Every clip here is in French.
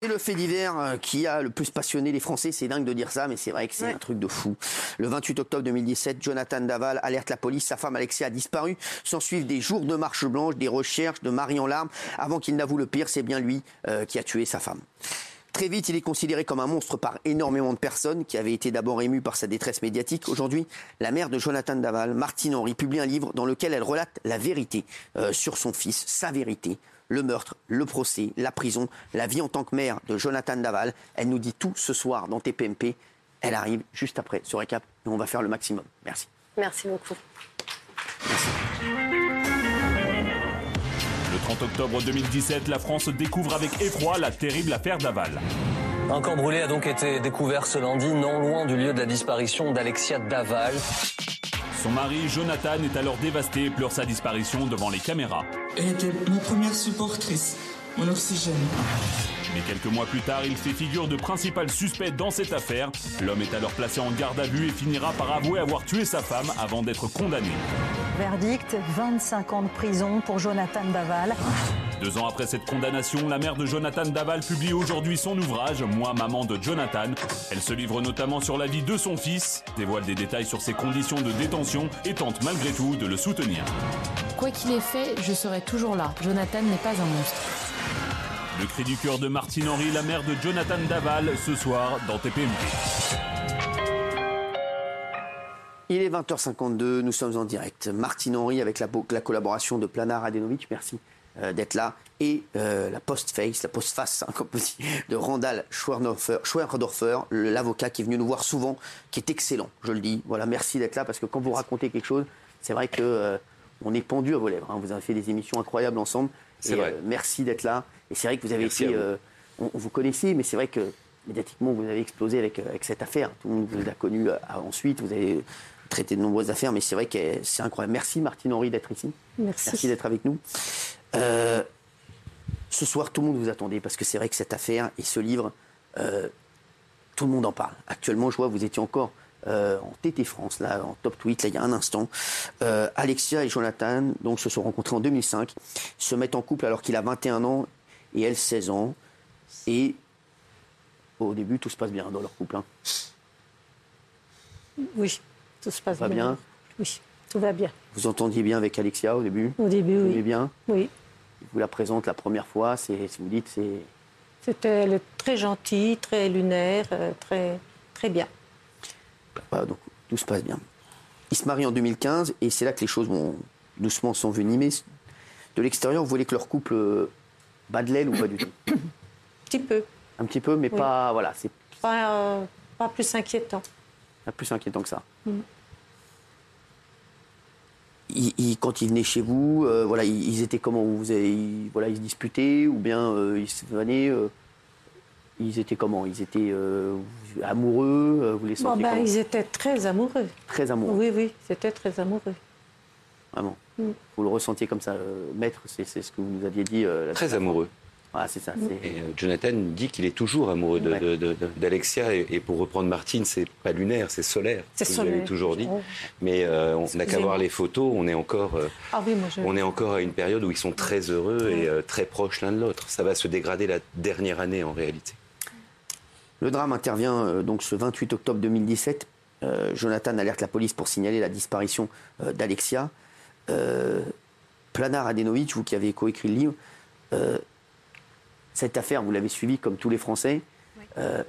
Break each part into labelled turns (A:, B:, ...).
A: Et le fait divers euh, qui a le plus passionné les Français, c'est dingue de dire ça, mais c'est vrai que c'est un truc de fou. Le 28 octobre 2017, Jonathan Daval alerte la police, sa femme Alexia a disparu. S'en suivent des jours de marche blanche, des recherches, de mari en larmes, avant qu'il n'avoue le pire, c'est bien lui euh, qui a tué sa femme. Très vite, il est considéré comme un monstre par énormément de personnes qui avaient été d'abord émues par sa détresse médiatique. Aujourd'hui, la mère de Jonathan Daval, Martine Henry, publie un livre dans lequel elle relate la vérité euh, sur son fils, sa vérité, le meurtre, le procès, la prison, la vie en tant que mère de Jonathan Daval. Elle nous dit tout ce soir dans TPMP. Elle arrive juste après ce récap et on va faire le maximum. Merci.
B: Merci beaucoup.
C: Le 30 octobre 2017, la France découvre avec effroi la terrible affaire Daval.
D: Un corps brûlé a donc été découvert ce lundi, non loin du lieu de la disparition d'Alexia Daval.
C: Son mari, Jonathan, est alors dévasté et pleure sa disparition devant les caméras.
E: Elle était ma première supportrice, mon oxygène.
C: Mais quelques mois plus tard, il fait figure de principal suspect dans cette affaire. L'homme est alors placé en garde à vue et finira par avouer avoir tué sa femme avant d'être condamné.
F: Verdict 25 ans de prison pour Jonathan Daval.
C: Deux ans après cette condamnation, la mère de Jonathan Daval publie aujourd'hui son ouvrage Moi, maman de Jonathan. Elle se livre notamment sur la vie de son fils, dévoile des détails sur ses conditions de détention et tente malgré tout de le soutenir.
G: Quoi qu'il ait fait, je serai toujours là. Jonathan n'est pas un monstre.
C: Le cri du cœur de Martine Henry, la mère de Jonathan Daval, ce soir dans TPMP.
A: Il est 20h52, nous sommes en direct. Martine Henry avec la, la collaboration de Planar Adenovic, merci d'être là. Et euh, la post-face, la post-face, hein, comme on dit, de Randall Schwerdorfer, l'avocat qui est venu nous voir souvent, qui est excellent, je le dis. Voilà, merci d'être là parce que quand vous racontez quelque chose, c'est vrai que euh, on est pendu à vos lèvres. Hein. Vous avez fait des émissions incroyables ensemble.
H: C'est vrai.
A: merci d'être là. Et c'est vrai que vous avez
H: Merci
A: été.
H: vous.
A: euh, on, on vous connaissait, mais c'est vrai que médiatiquement, vous avez explosé avec, avec cette affaire. Tout le monde vous a connu euh, ensuite. Vous avez traité de nombreuses affaires, mais c'est vrai que c'est incroyable. Merci Martine Henry d'être ici.
B: Merci.
A: d'être avec nous. Euh, ce soir, tout le monde vous attendait parce que c'est vrai que cette affaire et ce livre, euh, tout le monde en parle. Actuellement, je vois, vous étiez encore euh, en TT France, là, en top tweet, là, il y a un instant. Euh, Alexia et Jonathan, donc, se sont rencontrés en 2005, se mettent en couple alors qu'il a 21 ans et elle 16 ans. Et au début, tout se passe bien dans leur couple. hein.
B: Oui, tout se passe
A: bien?
B: Oui, tout va bien.
A: Vous entendiez bien avec Alexia au début
B: Au début,
A: Vous
B: oui.
A: bien
B: Oui.
A: Il vous la présente la première fois, c'est, vous dites, c'est
B: C'était elle est très gentille, très lunaire, euh, très, très bien.
A: Voilà, donc tout se passe bien. Il se marie en 2015 et c'est là que les choses vont doucement s'envenimer. De l'extérieur, vous voulez que leur couple euh, bat de l'aile ou pas du tout
B: Un petit peu.
A: Un petit peu, mais
B: Oui.
A: pas. Voilà, c'est
B: Pas, euh, pas plus inquiétant.
A: pas plus inquiétant que ça.
B: Mm.
A: Ils- ils- quand ils venaient chez vous, euh, voilà, ils, ils étaient comment vous avez, ils, voilà, ils se disputaient ou bien euh, ils se venaient euh, Ils étaient comment? Ils étaient euh, amoureux Vous les
B: Bon,
A: sentiez
B: ben,
A: comment?
B: ils étaient très amoureux.
A: Très amoureux,
B: Oui, oui, c'était très amoureux.
A: vraiment.
B: Mm.
A: Vous le ressentiez comme ça, euh, maître, c'est ce que vous nous aviez dit. euh,
H: Très amoureux.
A: Ah, c'est ça. c'est-
H: Et euh, Jonathan dit qu'il est toujours amoureux de-
A: Ouais.
H: de- de- de- d'Alexia. Et, et pour reprendre Martine, c'est pas lunaire, c'est solaire.
B: C'est
H: Vous l'avez
B: solaire.
H: toujours dit.
B: Oh.
H: Mais euh, on n'a qu'à voir les photos. On est encore, euh,
B: Ah oui, moi je.
H: on est encore à une période où ils sont très heureux et euh, très proches l'un de l'autre. Ça va se dégrader la dernière année en réalité.
A: Le drame intervient euh, donc ce 28 octobre 2017. Euh, Jonathan alerte la police pour signaler la disparition euh, d'Alexia. Euh, Planar Adenovic, vous qui avez coécrit le livre, euh, cette affaire, vous l'avez suivie comme tous les Français. Euh,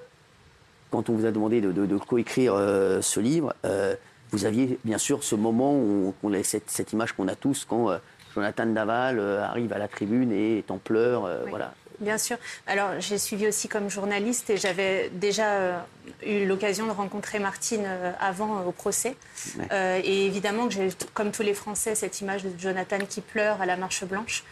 A: quand on vous a demandé de, de- de coécrire euh, ce livre, euh, vous aviez bien sûr ce moment où on, a cette, cette image qu'on a tous quand Jonathan Daval arrive à la tribune et est en pleurs.
I: Oui.
A: Voilà.
I: Bien sûr. Alors, j'ai suivi aussi comme journaliste et j'avais déjà euh, eu l'occasion de rencontrer Martine euh, avant euh, au procès.
A: Ouais.
I: Et évidemment que j'ai, comme tous les Français, cette image de Jonathan qui pleure à la marche blanche.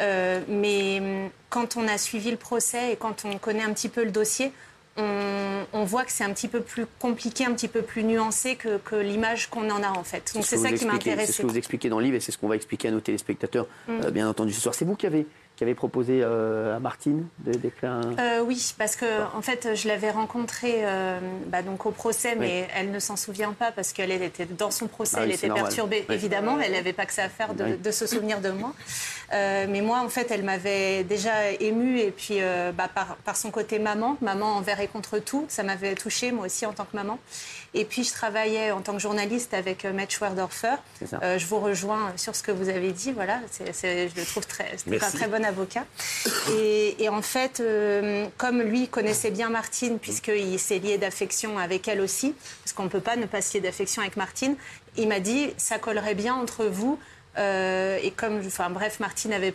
I: Euh, mais hum, quand on a suivi le procès et quand on connaît un petit peu le dossier, on, on voit que c'est un petit peu plus compliqué, un petit peu plus nuancé que, que l'image qu'on en a en fait. Donc
A: ce
I: c'est ça qui
A: expliquez- C'est ce que vous expliquez dans le livre et c'est ce qu'on va expliquer à nos téléspectateurs,
I: Mm.
A: euh, bien entendu, ce soir. C'est vous qui avez qui avait proposé euh, à Martine d'écrire un.
I: Euh, oui, parce que en fait, je l'avais rencontrée euh, bah, donc au procès, mais elle ne s'en souvient pas parce qu'elle était dans son procès,
A: Ah
I: elle était perturbée,
A: Oui.
I: évidemment, elle n'avait pas que ça à faire de, se souvenir de moi. Mais moi, en fait, elle m'avait déjà émue et puis bah, par, par son côté maman, maman envers et contre tout, ça m'avait touchée moi aussi en tant que maman. Et puis je travaillais en tant que journaliste avec euh, Matt Schwerdorfer. Euh, je vous rejoins sur ce que vous avez dit. Voilà, je le trouve très, un très bon avocat. Et, et en fait, euh, comme lui connaissait bien Martine, puisqu'il s'est lié d'affection avec elle aussi, parce qu'on ne peut pas ne pas se lier d'affection avec Martine, il m'a dit ça collerait bien entre vous. Euh, et comme, enfin bref, Martine avait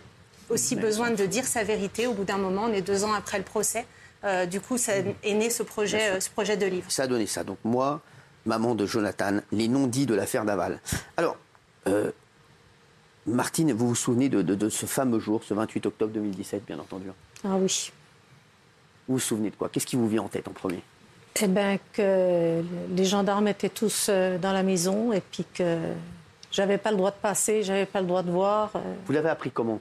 I: aussi besoin de dire sa vérité. Au bout d'un moment, on est deux ans après le procès. Euh, du coup, ça est né ce projet, euh, ce projet de livre.
A: Ça a donné ça. Donc moi, maman de Jonathan, les non-dits de l'affaire Daval. Alors, euh, Martine, vous vous souvenez de, de- de ce fameux jour, ce 28 octobre 2017, bien entendu?
B: Ah oui.
A: Vous vous souvenez de quoi? Qu'est-ce qui vous vient en tête en premier?
B: Eh bien, que les gendarmes étaient tous dans la maison et puis que j'avais pas le droit de passer, j'avais pas le droit de voir.
A: Vous l'avez appris comment?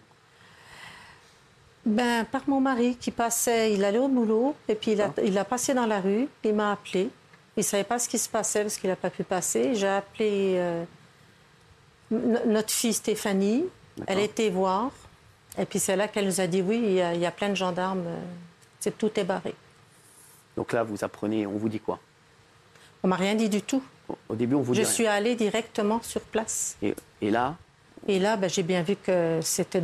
B: Ben, par mon mari qui passait, il allait au boulot et puis il a, il a passé dans la rue, il m'a appelé. Il ne savait pas ce qui se passait parce qu'il n'a pas pu passer. J'ai appelé euh, no- notre fille Stéphanie. Elle était voir. Et puis c'est là qu'elle nous a dit oui, il y a, il y a plein de gendarmes, euh, c'est tout est barré.
A: Donc là, vous apprenez, on vous dit quoi?
B: On m'a rien dit du tout.
A: Au- Au début, on vous dit
B: Je
A: rien.
B: suis allée directement sur place.
A: Et, et là,
B: Et là, ben, j'ai bien vu que c'était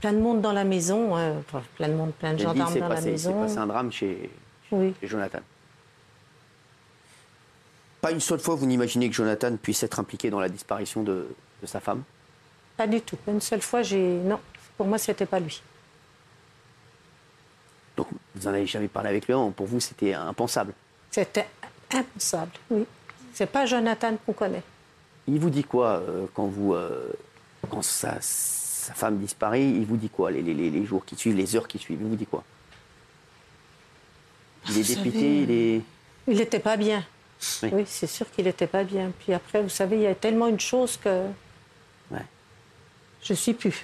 B: plein de monde dans la maison, enfin, plein de monde, plein de gendarmes dans la
A: passé, c'est
B: maison.
A: passé un drame chez,
B: Oui.
A: chez Jonathan. Pas une seule fois, vous n'imaginez que Jonathan puisse être impliqué dans la disparition de, de sa femme?
B: Pas du tout. Une seule fois, j'ai. Non, pour moi, c'était pas lui.
A: Donc, vous en avez jamais parlé avec lui avant. Pour vous, c'était impensable.
B: C'était impensable, oui. C'est pas Jonathan qu'on connaît.
A: Il vous dit quoi euh, quand vous euh, quand sa, sa femme disparaît Il vous dit quoi les, les- les- les jours qui suivent, les heures qui suivent Il vous dit quoi? Il est
B: Vous
A: dépité,
B: savez,
A: il est.
B: Il n'était pas bien.
A: Oui.
B: Oui, c'est sûr qu'il n'était pas bien. Puis après, vous savez, il y a tellement une chose que.
A: Ouais.
B: Je suis plus.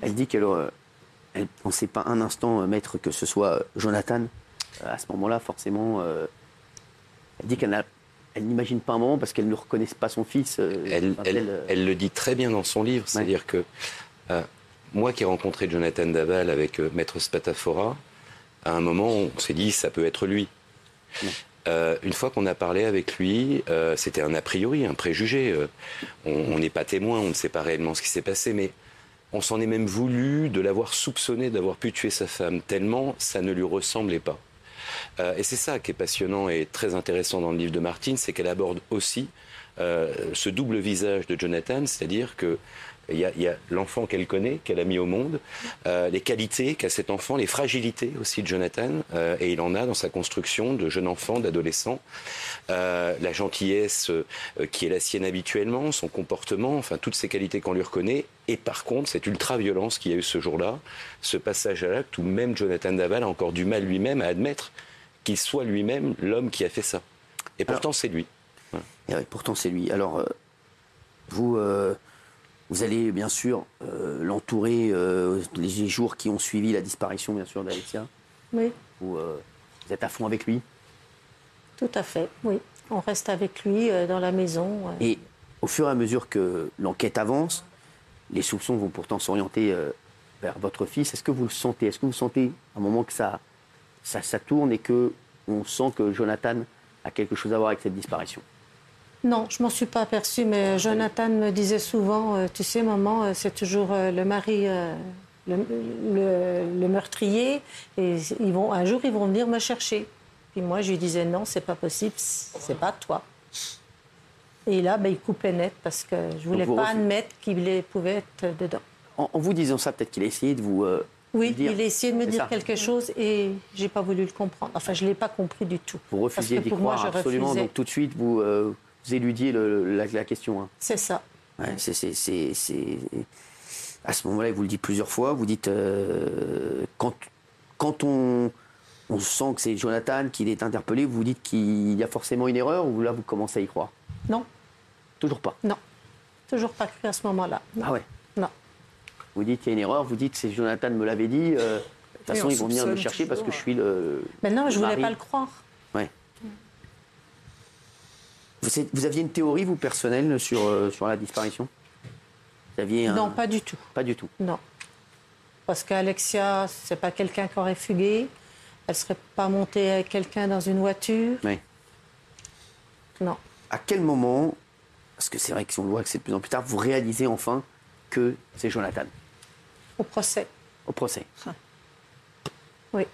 A: Elle dit qu'elle euh, elle pensait pas un instant, euh, maître, que ce soit euh, Jonathan. Euh, à ce moment-là, forcément, euh, elle dit qu'elle n'a- elle n'imagine pas un moment parce qu'elle ne reconnaît pas son fils. euh,
H: Elle,
A: quand
H: elle-
A: euh,
H: elle le dit très bien dans son livre, c'est-à-dire que euh, moi qui ai rencontré Jonathan Daval avec euh, Maître Spatafora, à un moment on s'est dit ça peut être lui. Une fois qu'on a parlé avec lui, c'était un a priori, un préjugé. on on n'est pas témoin, on ne sait pas réellement ce qui s'est passé, mais on s'en est même voulu de l'avoir soupçonné d'avoir pu tuer sa femme, tellement ça ne lui ressemblait pas. Euh, et c'est ça qui est passionnant et très intéressant dans le livre de Martine, c'est qu'elle aborde aussi euh, ce double visage de Jonathan, c'est-à-dire que il y a, l'enfant qu'elle connaît, qu'elle a mis au monde, euh, les qualités qu'a cet enfant, les fragilités aussi de Jonathan, et il en a dans sa construction de jeune enfant, d'adolescent, la gentillesse qui est la sienne habituellement, son comportement, enfin toutes ces qualités qu'on lui reconnaît, et par contre cette ultra-violence qu'il y a eu ce jour-là, ce passage à l'acte où même Jonathan Daval a encore du mal lui-même à admettre qu'il soit lui-même l'homme qui a fait ça. Et pourtant c'est lui.
A: Et ouais, pourtant, c'est lui. Alors, euh, vous, euh, vous allez bien sûr euh, l'entourer euh, les jours qui ont suivi la disparition, bien sûr, d'Alexia.
B: Oui,
A: Vous, euh, vous êtes à fond avec lui.
B: tout à fait, oui. On reste avec lui euh, dans la maison. euh.
A: Et au fur et à mesure que l'enquête avance, les soupçons vont pourtant s'orienter euh, vers votre fils. Est-ce que vous le sentez? Est-ce que vous sentez à un moment que ça, ça, ça tourne et que on sent que Jonathan a quelque chose à voir avec cette disparition
B: Non, je m'en suis pas aperçue, mais Jonathan me disait souvent, euh, tu sais, maman, euh, c'est toujours euh, le mari, euh, le, le- le meurtrier, et ils vont, un jour, ils vont venir me chercher. Puis moi, je lui disais, non, c'est pas possible, c'est pas toi. Et là, ben, il coupait net parce que je voulais pas
A: refusez-
B: admettre qu'il pouvait être dedans.
A: en, en vous disant ça, peut-être qu'il a essayé de vous.
B: Oui,
A: dire.
B: il a essayé de me dire
A: ça.
B: quelque chose et j'ai pas voulu le comprendre. Enfin, je l'ai pas compris du tout.
A: Vous refusiez d'y
B: moi,
A: croire absolument,
B: refusais.
A: donc tout de suite vous, euh, vous éludiez le- la, la question. hein.
B: C'est ça.
A: Ouais, c'est, À ce moment-là, il vous le dit plusieurs fois, vous dites euh, quand, quand on, on sent que c'est Jonathan qui est interpellé, vous dites qu'il y a forcément une erreur ou là vous commencez à y croire?
B: Non,
A: Toujours pas?
B: non. Toujours pas cru à ce moment-là.
A: Ah ouais. Vous dites qu'il y a une erreur, vous dites c'est Jonathan me l'avait dit. euh, de toute façon,
B: on
A: ils vont venir me chercher parce que je suis le.
B: Ben non, je
A: le
B: voulais pas le croire.
A: Ouais. Vous, êtes- vous aviez une théorie, vous, personnelle, sur, euh, sur la disparition? Vous aviez un-
B: Non, pas du tout.
A: Pas du tout.
B: Non. Parce qu'Alexia, c'est pas quelqu'un qui aurait fugué. Elle serait pas montée avec quelqu'un dans une voiture.
A: Oui.
B: Non.
A: À quel moment, parce que c'est vrai que si on le voit que c'est de plus en plus tard, vous réalisez enfin que c'est Jonathan?
B: Au procès.
A: au procès
B: Oui,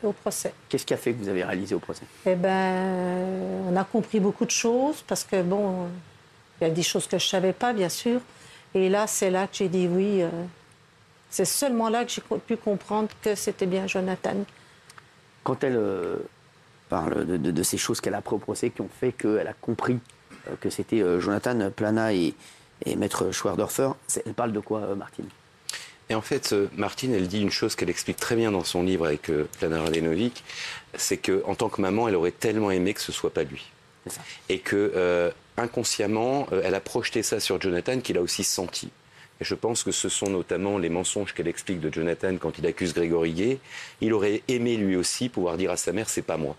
B: c'est au procès.
A: Qu'est-ce qui a fait que vous avez réalisé au procès?
B: Eh ben, on a compris beaucoup de choses parce que bon, il y a des choses que je savais pas, bien sûr. Et là, c'est là que j'ai dit oui. euh, c'est seulement là que j'ai pu comprendre que c'était bien Jonathan.
A: Quand elle euh, parle de, de- de ces choses qu'elle a au procès qui ont fait qu'elle a compris euh, que c'était Jonathan Plana et, et Maître Schwerdorfer, elle parle de quoi, Martine?
H: Et en fait, euh, Martine, elle dit une chose qu'elle explique très bien dans son livre avec euh, Plana Radenovic, c'est qu'en tant que maman, elle aurait tellement aimé que ce soit pas lui.
A: Ça.
H: Et que euh, inconsciemment, elle a projeté ça sur Jonathan, qu'il a aussi senti. Et je pense que ce sont notamment les mensonges qu'elle explique de Jonathan quand il accuse Grégory Gay. Il aurait aimé lui aussi pouvoir dire à sa mère, c'est pas moi.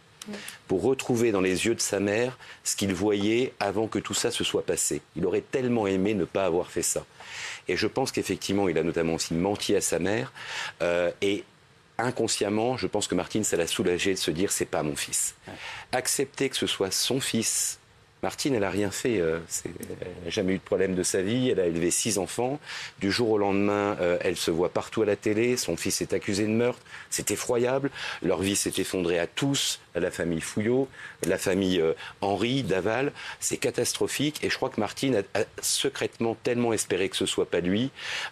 H: Pour retrouver dans les yeux de sa mère ce qu'il voyait avant que tout ça se soit passé. Il aurait tellement aimé ne pas avoir fait ça. Et je pense qu'effectivement, il a notamment aussi menti à sa mère. Euh, et inconsciemment, je pense que Martine, ça l'a soulagé de se dire c'est pas mon fils. Accepter que ce soit son fils. Martine, elle a rien fait. euh, elle n'a jamais eu de problème de sa vie. Elle a élevé six enfants. Du jour au lendemain, euh, elle se voit partout à la télé. Son fils est accusé de meurtre. C'est effroyable. Leur vie s'est effondrée à tous, à la famille Fouillot, la famille euh, Henri, Daval. C'est catastrophique. Et je crois que Martine a, secrètement tellement espéré que ce soit pas lui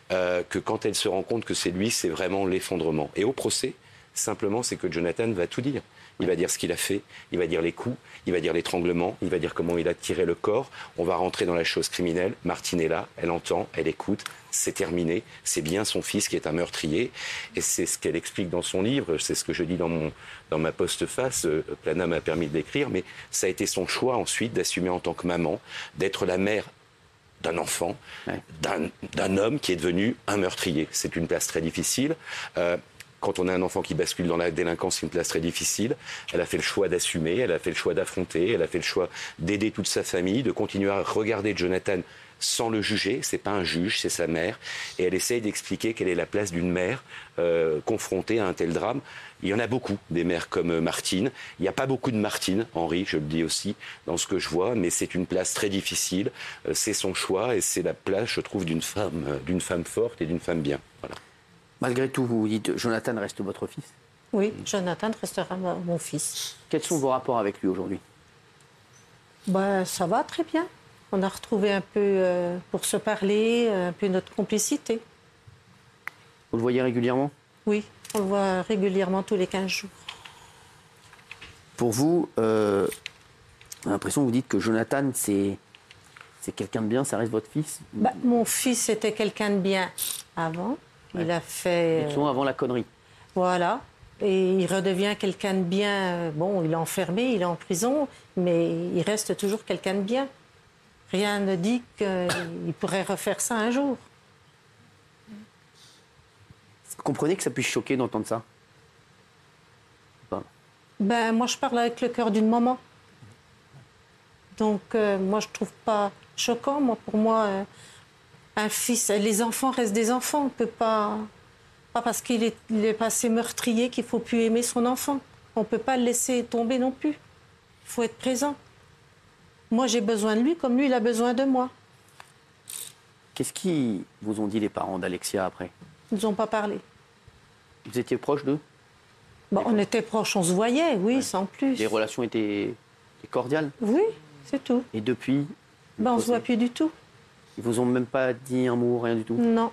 H: que quand elle se rend compte que c'est lui, c'est vraiment l'effondrement. Et au procès, simplement, c'est que Jonathan va tout dire. Il va dire ce qu'il a fait, il va dire les coups, il va dire l'étranglement, il va dire comment il a tiré le corps. On va rentrer dans la chose criminelle. Martine est là, elle entend, elle écoute, c'est terminé. C'est bien son fils qui est un meurtrier. Et c'est ce qu'elle explique dans son livre, c'est ce que je dis dans, mon, dans ma postface. Euh, Plana m'a permis de l'écrire, mais ça a été son choix ensuite d'assumer en tant que maman, d'être la mère d'un enfant, d'un- d'un homme qui est devenu un meurtrier. C'est une place très difficile. Euh, quand on a un enfant qui bascule dans la délinquance, c'est une place très difficile. Elle a fait le choix d'assumer, elle a fait le choix d'affronter, elle a fait le choix d'aider toute sa famille, de continuer à regarder Jonathan sans le juger. C'est pas un juge, c'est sa mère, et elle essaye d'expliquer quelle est la place d'une mère euh, confrontée à un tel drame. Il y en a beaucoup des mères comme euh, Martine. Il n'y a pas beaucoup de Martine, Henri, je le dis aussi, dans ce que je vois, mais c'est une place très difficile. Euh, c'est son choix et c'est la place, je trouve, d'une femme, euh, d'une femme forte et d'une femme bien. Voilà.
A: Malgré tout, vous vous dites Jonathan reste votre fils.
B: Oui, Jonathan restera mon fils.
A: Quels sont vos rapports avec lui aujourd'hui?
B: Ben, ça va très bien. On a retrouvé un peu, euh, pour se parler, un peu notre complicité.
A: Vous le voyez régulièrement?
B: Oui, on le voit régulièrement tous les 15 jours.
A: Pour vous, euh, j'ai l'impression que vous dites que Jonathan, c'est c'est quelqu'un de bien, ça reste votre fils.
B: Bah, mon fils était quelqu'un de bien avant. Il a fait.
A: Souvent avant la connerie.
B: Voilà. Et il redevient quelqu'un de bien. euh, Bon, il est enfermé, il est en prison, mais il reste toujours quelqu'un de bien. Rien ne dit qu'il pourrait refaire ça un jour.
A: Vous comprenez que ça puisse choquer d'entendre ça?
B: Ben, moi, je parle avec le cœur d'une maman. Donc, euh, moi, je trouve pas choquant. Moi, pour moi, euh, un fils, les enfants restent des enfants. On peut pas, pas parce qu'il est, passé meurtrier qu'il faut plus aimer son enfant. On peut pas le laisser tomber non plus. Il faut être présent. Moi, j'ai besoin de lui comme lui, il a besoin de moi.
A: Qu'est-ce qu'ils vous ont dit les parents d'Alexia après?
B: Ils nous ont pas parlé.
A: Vous étiez proche d'eux?
B: Bon, on était proches, on se voyait, oui, sans plus.
A: Les relations étaient, cordiales?
B: Oui, c'est tout.
A: Et depuis
B: Ben, on se voit plus du tout.
A: Ils vous ont même pas dit un mot, rien du tout
B: Non,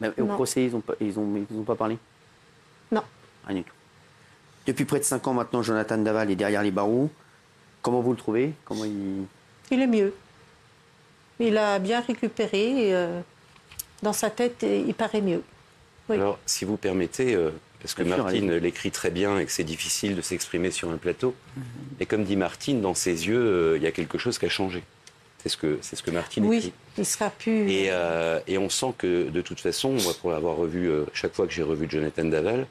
A: Même au
B: Non.
A: procès, ils ont pas, ils ont, ils vous ont pas parlé
B: non.
A: Rien du tout. Depuis près de 5 ans maintenant, Jonathan Daval est derrière les barreaux. Comment vous le trouvez? Comment il...
B: Il est mieux. Il a bien récupéré. et, euh, dans sa tête, il paraît mieux. Oui.
H: Alors, si vous permettez, euh, parce que
A: Bien sûr,
H: Martine l'écrit très bien et que c'est difficile de s'exprimer sur un plateau, et comme dit Martine, dans ses yeux, euh, il y a quelque chose qui a changé. C'est ce que, c'est ce que Martine
B: Oui,
H: écrit.
B: il sera plus.
H: Et, euh, et on sent que de toute façon, moi pour l'avoir revu, euh, chaque fois que j'ai revu Jonathan Daval,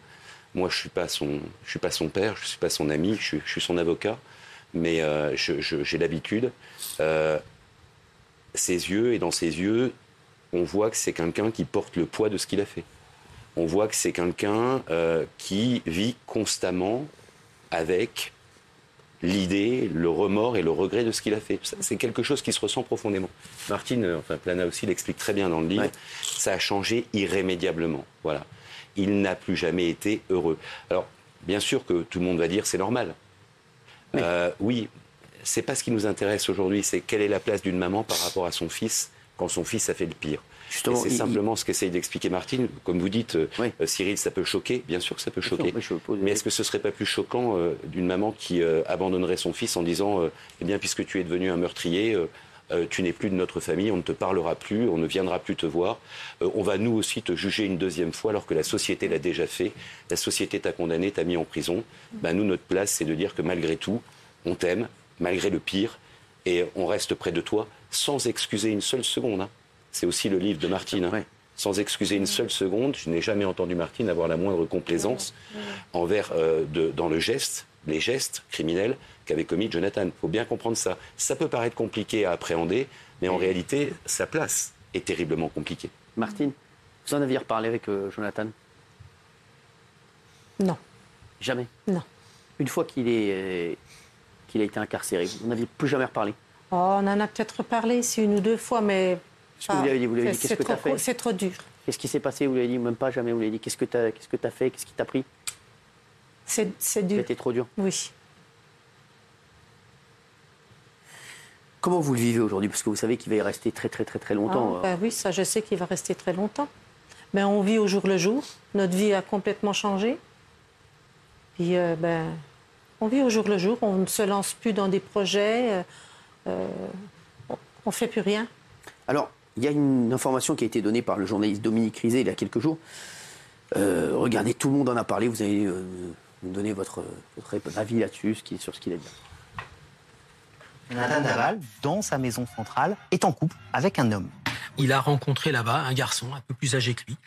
H: moi je suis pas son, je suis pas son père, je suis pas son ami, je suis, je suis son avocat, mais euh, j'ai l'habitude. Ses yeux et dans ses yeux, on voit que c'est quelqu'un qui porte le poids de ce qu'il a fait. On voit que c'est quelqu'un qui vit constamment avec l'idée, le remords et le regret de ce qu'il a fait. C'est quelque chose qui se ressent profondément. Martine, euh, enfin Plana aussi l'explique très bien dans le livre.
A: Ouais.
H: Ça a changé irrémédiablement. Voilà. Il n'a plus jamais été heureux. Alors, bien sûr que tout le monde va dire c'est normal. Euh, oui, c'est pas ce qui nous intéresse aujourd'hui. C'est quelle est la place d'une maman par rapport à son fils quand son fils a fait le pire.
A: Justement,
H: c'est
A: il-
H: simplement ce qu'essaye d'expliquer Martine. Comme vous dites, euh,
A: Oui.
H: euh, Cyril, ça peut choquer. Bien sûr que ça peut
A: sûr,
H: choquer.
A: oui, je pose-
H: Mais est-ce que ce serait pas plus choquant euh, d'une maman qui euh, abandonnerait son fils en disant Eh bien, puisque tu es devenu un meurtrier, tu n'es plus de notre famille, on ne te parlera plus, on ne viendra plus te voir. On va nous aussi te juger une deuxième fois alors que la société l'a déjà fait. La société t'a condamné, t'a mis en prison. Ben, nous, notre place, c'est de dire que malgré tout, on t'aime, malgré le pire, et on reste près de toi sans excuser une seule seconde. hein. C'est aussi le livre de Martine. hein. Sans excuser une seule seconde, je n'ai jamais entendu Martine avoir la moindre complaisance envers euh, de- dans le geste, les gestes criminels qu'avait commis Jonathan. Il faut bien comprendre ça. Ça peut paraître compliqué à appréhender, mais en réalité, sa place est terriblement compliquée.
A: Martine, vous en aviez reparlé avec euh, Jonathan?
B: Non,
A: Jamais?
B: non.
A: Une fois qu'il est, euh, qu'il a été incarcéré, vous n'aviez plus jamais reparlé?
B: Oh, on en a peut-être parlé ici une ou deux fois, mais.
A: Qu'est-ce que vous lui avez dit Vous lui avez dit,
B: c'est-
A: qu'est-ce que t'as
B: trop-
A: fait
B: C'est trop dur.
A: Qu'est-ce qui s'est passé Vous lui avez dit même pas jamais. Vous lui avez dit qu'est-ce que tu as, que as fait Qu'est-ce qui t'a pris?
B: C'est dur.
A: C'était trop dur.
B: Oui.
A: Comment vous le vivez aujourd'hui? Parce que vous savez qu'il va y rester très très très très longtemps.
B: Ah,
A: euh.
B: bah oui, ça, je sais qu'il va rester très longtemps. Mais on vit au jour le jour. Notre vie a complètement changé. Puis, euh, ben, on vit au jour le jour. On ne se lance plus dans des projets. euh, on ne fait plus rien.
A: Alors, il y a une information qui a été donnée par le journaliste Dominique Rizet il y a quelques jours. Euh, regardez, tout le monde en a parlé. Vous allez euh, nous donner votre, votre avis là-dessus, sur ce qu'il a dit.
J: Jonathan Daval, dans sa maison centrale, est en couple avec un homme.
K: Il a rencontré là-bas un garçon un peu plus âgé que lui,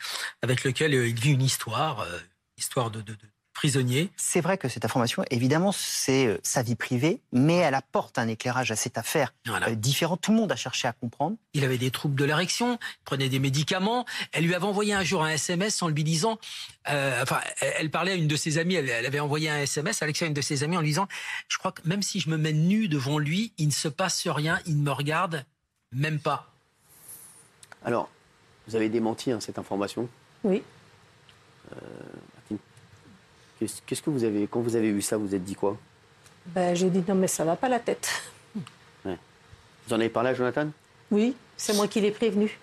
K: avec lequel euh, il vit une histoire, euh, histoire de, de- de prisonnier.
J: C'est vrai que cette information, évidemment, c'est euh, sa vie privée, mais elle apporte un éclairage à cette affaire
K: Voilà.
J: euh, différent. Tout le monde a cherché à comprendre.
K: Il avait des troubles de l'érection, il prenait des médicaments. Elle lui avait envoyé un jour un SMS en lui disant, euh, enfin, elle, parlait à une de ses amies, elle, avait envoyé un SMS, Alexia, une de ses amies, en lui disant, je crois que même si je me mets nu devant lui, il ne se passe rien, il ne me regarde même pas.
A: Alors, vous avez démenti hein, cette information?
B: Oui.
A: Qu'est-ce que vous avez, quand vous avez vu ça, vous vous êtes dit quoi?
B: Ben, j'ai dit non, mais ça va pas la tête.
A: Vous en avez parlé à Jonathan?
B: Oui, c'est moi qui l'ai prévenu.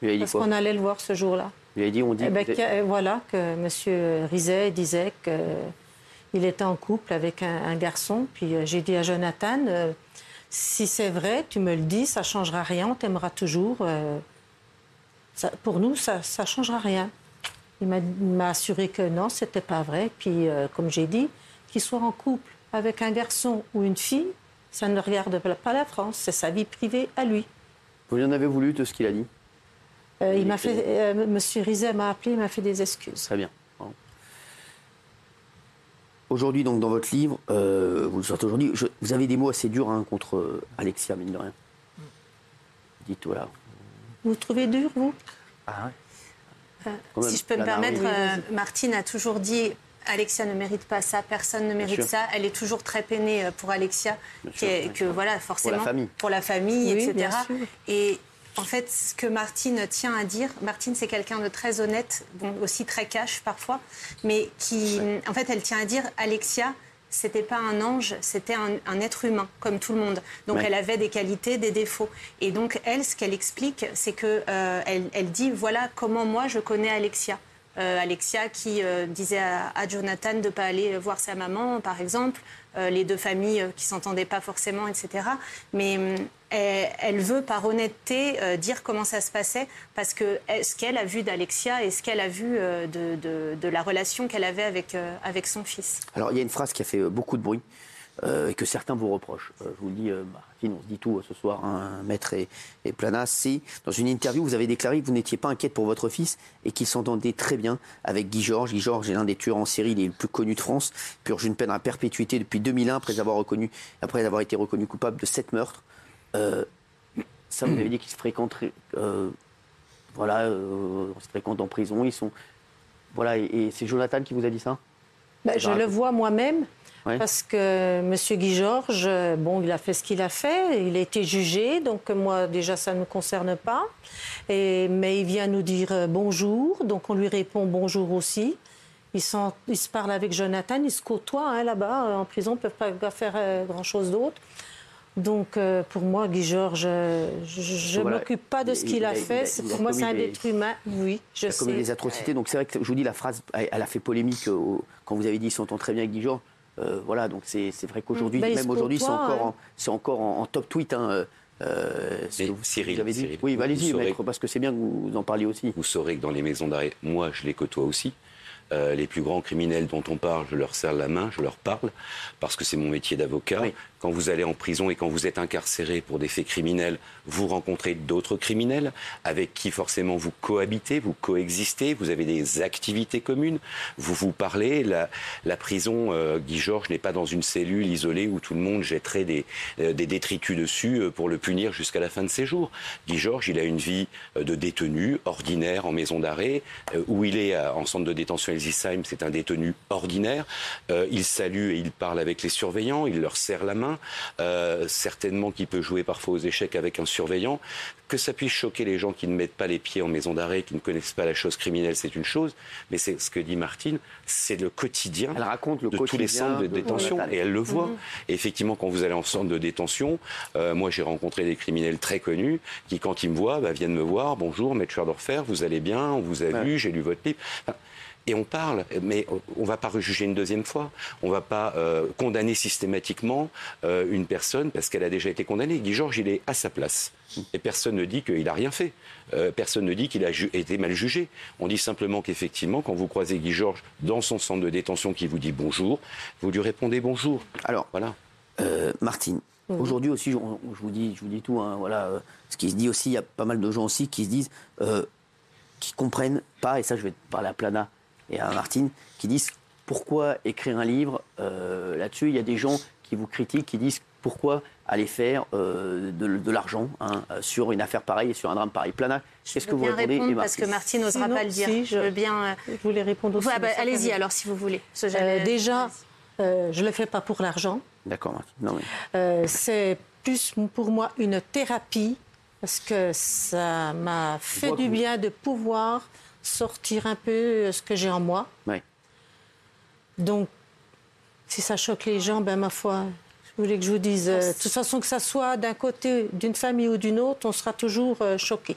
A: Lui dit
B: Parce qu'on allait le voir ce jour-là.
A: Lui avez dit, on dit.
B: Eh ben, que- euh, voilà, que M. Rizet disait qu'il était en couple avec un, un garçon. Puis euh, j'ai dit à Jonathan, euh, si c'est vrai, tu me le dis, ça ne changera rien, on t'aimera toujours. euh, ça- pour nous, ça ne changera rien. Il m'a- assuré que non, c'était pas vrai. Puis, euh, comme j'ai dit, qu'il soit en couple avec un garçon ou une fille, ça ne regarde pas la France, c'est sa vie privée à lui.
A: Vous en avez voulu de ce qu'il a dit?
B: Euh, il
A: Il
B: m'a fait, euh, Monsieur Rizet m'a appelé, il m'a fait des excuses.
A: Très bien. Aujourd'hui, donc, dans votre livre, euh, vous le sortez aujourd'hui, vous avez des mots assez durs hein, contre euh, Alexia, mine de rien. Dites, voilà.
B: Vous trouvez dur, vous?
J: Ah
A: même,
I: Si je peux me
A: la
I: permettre, euh, Martine a toujours dit Alexia ne mérite pas ça, personne ne mérite ça. Elle est toujours très peinée euh, pour Alexia, qui est- que voilà forcément
A: famille.
I: pour la famille,
B: Oui,
I: etc.
B: bien sûr.
I: Et en fait, ce que Martine tient à dire, Martine c'est quelqu'un de très honnête, bon, aussi très cash parfois, mais qui, en fait, elle tient à dire Alexia. C'était pas un ange, c'était un, un être humain, comme tout le monde. Donc
A: Ouais.
I: elle avait des qualités, des défauts. Et donc elle, ce qu'elle explique, c'est que euh, elle, elle dit voilà comment moi je connais Alexia. Euh, Alexia qui euh, disait à, Jonathan de ne pas aller voir sa maman, par exemple, euh, les deux familles qui s'entendaient pas forcément, etc. Mais hum, elle, veut, par honnêteté, dire comment ça se passait, parce que elle- ce qu'elle a vu d'Alexia et ce qu'elle a vu de, la relation qu'elle avait avec, avec son fils.
A: Alors, il y a une phrase qui a fait beaucoup de bruit. et que certains vous reprochent. Je vous dis, euh, Martine, on se dit tout euh, ce soir, hein, Maître et, et Plana. C'est dans une interview, vous avez déclaré que vous n'étiez pas inquiète pour votre fils et qu'il s'entendait très bien avec Guy Georges. Guy Georges est l'un des tueurs en série les plus connus de France, purge une peine à perpétuité depuis 2001 après avoir, reconnu, après avoir été reconnu coupable de sept meurtres. Euh, ça, vous avez dit qu'ils se fréquenteraient. euh, voilà, euh, on se fréquente en prison. Ils sont. Voilà, et, et c'est Jonathan qui vous a dit ça?
B: Ben, je le vois moi-même.
A: Ouais.
B: Parce que M. Guy Georges, bon, il a fait ce qu'il a fait, il a été jugé, donc moi déjà ça ne me concerne pas. Et, mais il vient nous dire euh, bonjour, donc on lui répond bonjour aussi. Il, s'en- il se parle avec Jonathan, ils se côtoient hein, là-bas, euh, en prison, ils ne peuvent pas faire euh, grand-chose d'autre. Donc euh, pour moi, Guy Georges, euh, je ne
A: Voilà.
B: m'occupe pas de ce
A: Il-
B: qu'il
A: il
B: a
A: a- il a-
B: fait. C'est-
A: il a
B: Pour moi, c'est un
A: des-
B: être humain, oui, je
A: Il a commis
B: sais.
A: des atrocités. Donc c'est vrai que je vous dis, la phrase, elle a fait polémique euh, quand vous avez dit il s'entend très bien avec Guy Georges. Euh, voilà, donc c'est c'est vrai qu'aujourd'hui,
B: se
A: même aujourd'hui, c'est encore,
B: hein.
A: en, c'est encore en, en top tweet. Hein, euh, euh, ce
H: Mais
A: que vous-
H: Cyril,
A: vous avez dit.
H: Cyril,
A: oui, allez-y, maître, parce que c'est bien que vous en parliez aussi.
H: Vous saurez que dans les maisons d'arrêt, moi, je les côtoie aussi. Euh, les plus grands criminels dont on parle, je leur serre la main, je leur parle, parce que c'est mon métier d'avocat. Quand vous allez en prison et quand vous êtes incarcéré pour des faits criminels, vous rencontrez d'autres criminels avec qui forcément vous cohabitez, vous coexistez, vous avez des activités communes, vous vous parlez. La, prison, euh, Guy Georges n'est pas dans une cellule isolée où tout le monde jetterait des, euh, détritus dessus euh, pour le punir jusqu'à la fin de ses jours. Guy Georges, il a une vie de détenu ordinaire en maison d'arrêt, où il est en centre de détention Elsisheim, c'est un détenu ordinaire. Il salue et il parle avec les surveillants, il leur serre la main. Euh, certainement qu'il peut jouer parfois aux échecs avec un surveillant. Que ça puisse choquer les gens qui ne mettent pas les pieds en maison d'arrêt, qui ne connaissent pas la chose criminelle, c'est une chose. Mais c'est ce que dit Martine, c'est le quotidien
A: Elle raconte le
H: de tous les centres de
A: de
H: détention et elle le voit.
A: Mhm.
H: Et effectivement, quand vous allez en centre de détention, euh, moi j'ai rencontré des criminels très connus qui, quand ils me voient, bah, viennent me voir. Bonjour, maître Schwerdorfer, vous allez bien On vous a vu, j'ai lu votre livre. Enfin, et on parle, mais on ne va pas rejuger une deuxième fois. On ne va pas euh, condamner systématiquement euh, une personne parce qu'elle a déjà été condamnée. Guy Georges, il est à sa place. Et personne ne dit qu'il n'a rien fait. Euh, personne ne dit qu'il a été mal jugé. On dit simplement qu'effectivement, quand vous croisez Guy Georges dans son centre de détention qui vous dit bonjour, vous lui répondez bonjour.
A: Alors,
H: voilà.
A: Euh, Martine, aujourd'hui aussi, je, je vous dis, je vous dis tout. hein, voilà, euh, ce qui se dit aussi, il y a pas mal de gens aussi qui se disent, euh, qui comprennent pas, et ça, je vais parler à Plana et à Martine, qui disent pourquoi écrire un livre euh, là-dessus? Il y a des gens qui vous critiquent, qui disent pourquoi aller faire euh, de, de l'argent hein, euh, sur une affaire pareille et sur un drame pareil? Plana, qu'est-ce que vous répondez
I: répondre parce que
A: Martine
I: n'osera pas le dire.
B: si,
I: je... veux bien. euh,
B: Je voulais répondre aussi.
I: Ouais, bah, Allez-y alors si vous voulez.
B: Euh, déjà, euh, je ne le fais pas pour l'argent.
A: D'accord, Martine. Non, mais...
B: Euh, c'est plus pour moi une thérapie parce que ça m'a fait du
A: vous-
B: bien de pouvoir sortir un peu euh, ce que j'ai en moi.
A: Ouais.
B: Donc, si ça choque les gens, ben ma foi, je voulais que je vous dise, euh, de toute façon que ça soit d'un côté, d'une famille ou d'une autre, on sera toujours euh, choqué.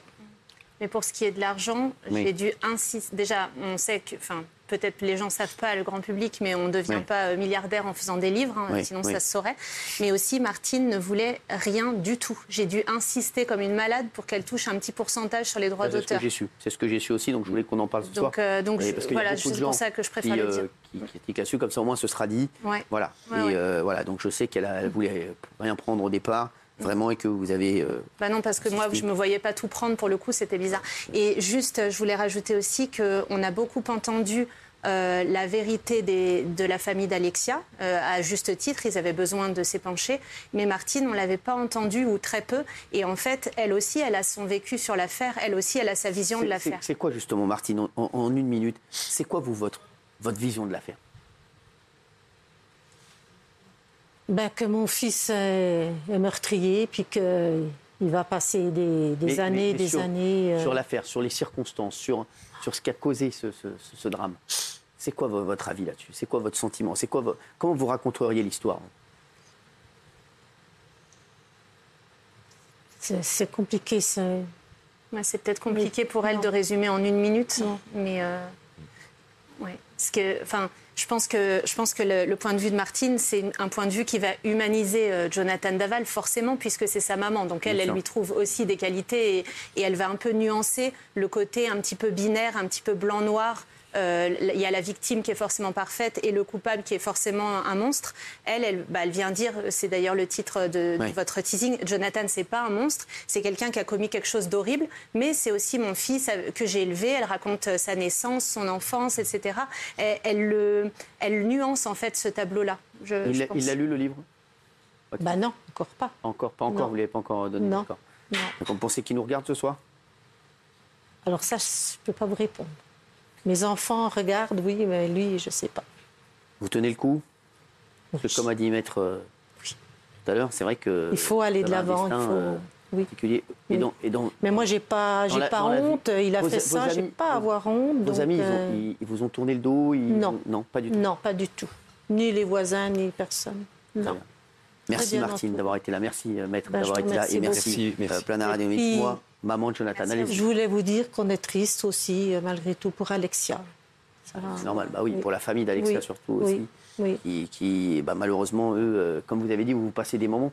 I: Mais pour ce qui est de l'argent,
B: Oui.
I: j'ai dû insister. Déjà, on sait que, enfin, peut-être les gens ne savent pas, le grand public, mais on ne devient
L: Oui.
I: pas euh, milliardaire en faisant des livres, hein,
L: Oui,
I: sinon
L: oui.
I: ça se saurait. Mais aussi, Martine ne voulait rien du tout. J'ai dû insister comme une malade pour qu'elle touche un petit pourcentage sur les droits
A: C'est ce que
I: d'auteur.
A: j'ai su. C'est ce que j'ai su aussi, donc je voulais qu'on en parle ce
I: Donc,
A: soir.
I: euh, donc, je-
A: parce a
I: voilà, c'est pour ça que je préfère
A: qui,
I: le
A: euh,
I: dire.
A: Qui critiquent là-dessus, comme ça au moins ce sera dit.
I: Ouais.
A: Voilà.
I: Ouais,
A: et
I: ouais.
A: euh, voilà, donc je sais qu'elle a- elle voulait rien prendre au départ, vraiment, et que vous avez. euh,
I: Bah non, parce que moi, je me voyais pas tout prendre pour le coup, c'était bizarre. Et juste, je voulais rajouter aussi qu'on a beaucoup entendu euh, la vérité des- de la famille d'Alexia, euh, à juste titre, ils avaient besoin de s'épancher. Mais Martine, on l'avait pas entendue ou très peu. Et en fait, elle aussi, elle a son vécu sur l'affaire, elle aussi, elle a sa vision de l'affaire.
A: c'est- quoi justement, Martine, en, en- en une minute, c'est quoi vous votre votre vision de l'affaire?
B: Ben, que mon fils est, est meurtrier, puis qu'il va passer des, des
A: Mais-
B: années,
A: mais- mais
B: des
A: sur,
B: années. euh,
A: Sur l'affaire, sur les circonstances, sur, sur ce qui a causé ce, ce- ce- ce drame. C'est quoi vo- votre avis là-dessus? C'est quoi votre sentiment? C'est quoi vo- Comment vous raconteriez l'histoire?
B: C'est compliqué. c'est-
I: Ouais, c'est peut-être compliqué pour elle de résumer en une minute, mais euh, ouais. Parce que, enfin, je pense que je pense que le, le point de vue de Martine, c'est un point de vue qui va humaniser euh, Jonathan Daval forcément, puisque c'est sa maman. Donc elle,
L: Bien
I: elle
L: sûr.
I: lui trouve aussi des qualités et, et elle va un peu nuancer le côté un petit peu binaire, un petit peu blanc-noir il y a la victime qui est forcément parfaite et le coupable qui est forcément un monstre. Elle, elle, bah, elle vient dire, c'est d'ailleurs le titre de,
A: Oui.
I: de votre teasing, Jonathan, c'est pas un monstre, c'est quelqu'un qui a commis quelque chose d'horrible, mais c'est aussi mon fils euh, que j'ai élevé. Elle raconte euh, sa naissance, son enfance, etc. Elle, elle, le- elle nuance en fait ce tableau-là. je-
A: Il il a lu le livre?
B: Bah non, encore pas.
A: Encore, pas encore,
B: Non.
A: vous ne l'avez pas encore donné
B: Non. Non.
A: Donc vous pensez qu'il nous regarde ce soir?
B: Alors ça, je ne peux pas vous répondre. Mes enfants regardent, oui, mais lui, je ne sais pas.
A: Vous tenez le coup? Parce que comme a dit Maître euh, tout à l'heure, c'est vrai que...
B: Il faut aller de l'avant, il faut-
A: euh,
B: oui.
A: particulier. Et
B: Oui.
A: dans, et dans-
B: Mais moi, j'ai pas, j'ai pas
A: la
B: honte. Il a
A: vos-
B: fait ça, j'ai
A: amis-
B: pas à avoir honte.
A: Vos
B: donc,
A: amis, ils, ont-
B: euh,
A: ils- ils vous ont tourné le dos ils
B: Non.
A: non, pas du tout.
B: Non, pas du tout. Ni les voisins, ni personne. Non.
A: Merci Martine d'avoir été là. Merci euh, Maître
B: Ben,
A: d'avoir
B: vous
A: été là. Et merci.
H: Merci, merci.
A: euh, Plana Radio
B: Puis-
A: Moi, maman de Jonathan.
B: Je voulais vous dire qu'on est triste aussi, euh, malgré tout, pour Alexia.
A: C'est normal. Bah oui, pour la famille d'Alexia
B: Oui.
A: surtout
B: Oui.
A: aussi.
B: Oui.
A: Qui, qui, bah, malheureusement, eux, euh, comme vous avez dit, vous, vous passez des moments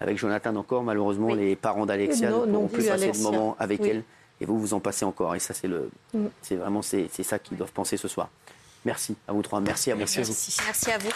A: avec Jonathan encore. Malheureusement,
B: Oui.
A: les parents d'Alexia
B: Non-
A: ne
B: non
A: pourront plus passer
B: Alexia.
A: de moments avec
B: Oui.
A: elle. Et vous, vous en passez encore. Et ça, c'est le,
B: Mm.
A: c'est vraiment c'est, c'est ça qu'ils doivent penser ce soir. Merci à vous trois. Merci à vous.
I: Merci. Merci à vous.